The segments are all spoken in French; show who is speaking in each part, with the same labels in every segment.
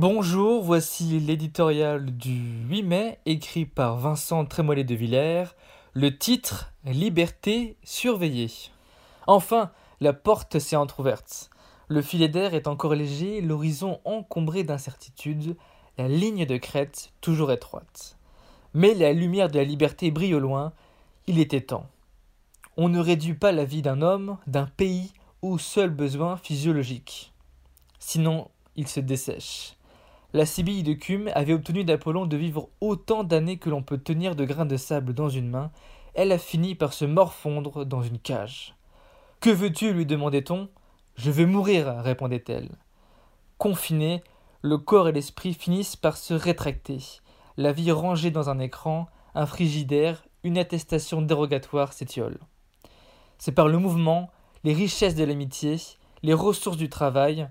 Speaker 1: Bonjour, voici l'éditorial du 8 mai écrit par Vincent Trémollet de Villers. Le titre Liberté surveillée. Enfin, la porte s'est entr'ouverte. Le filet d'air est encore léger, l'horizon encombré d'incertitudes, la ligne de crête toujours étroite. Mais la lumière de la liberté brille au loin, il était temps. On ne réduit pas la vie d'un homme, d'un pays, aux seuls besoins physiologiques. Sinon, il se dessèche. La Sibylle de Cume avait obtenu d'Apollon de vivre autant d'années que l'on peut tenir de grains de sable dans une main. Elle a fini par se morfondre dans une cage. Que veux-tu lui demandait-on. Je veux mourir, répondait-elle. Confinée, le corps et l'esprit finissent par se rétracter. La vie rangée dans un écran, un frigidaire, une attestation dérogatoire s'étiole. C'est par le mouvement, les richesses de l'amitié, les ressources du travail,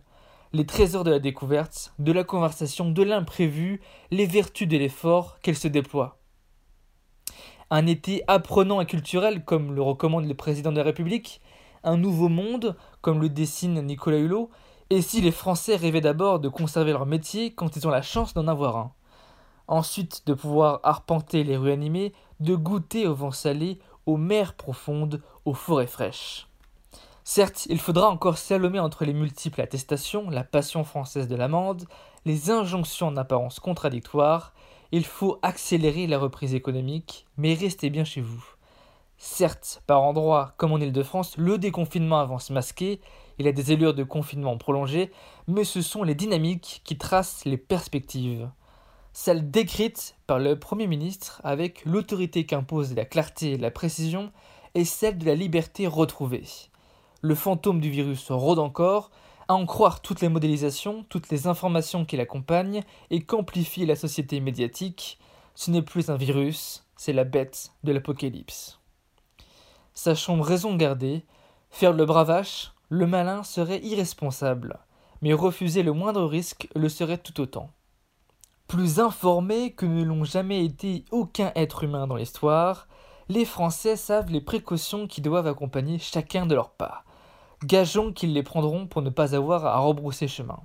Speaker 1: les trésors de la découverte, de la conversation, de l'imprévu, les vertus de l'effort qu'elle se déploie. Un été apprenant et culturel, comme le recommande le président de la République, un nouveau monde, comme le dessine Nicolas Hulot, et si les Français rêvaient d'abord de conserver leur métier quand ils ont la chance d'en avoir un. Ensuite, de pouvoir arpenter les rues animées, de goûter au vent salé, aux mers profondes, aux forêts fraîches. Certes, il faudra encore salomer entre les multiples attestations, la passion française de l'amende, les injonctions en apparence contradictoires, il faut accélérer la reprise économique, mais restez bien chez vous. Certes, par endroits, comme en Ile-de-France, le déconfinement avance masqué, il a des allures de confinement prolongé, mais ce sont les dynamiques qui tracent les perspectives. Celles décrites par le Premier ministre avec l'autorité qu'impose la clarté et la précision, et celle de la liberté retrouvée le fantôme du virus rôde encore, à en croire toutes les modélisations, toutes les informations qui l'accompagnent et qu'amplifie la société médiatique, ce n'est plus un virus, c'est la bête de l'apocalypse. Sachons raison garder, faire le bravache, le malin serait irresponsable, mais refuser le moindre risque le serait tout autant. Plus informés que ne l'ont jamais été aucun être humain dans l'histoire, les Français savent les précautions qui doivent accompagner chacun de leurs pas. Gageons qu'ils les prendront pour ne pas avoir à rebrousser chemin.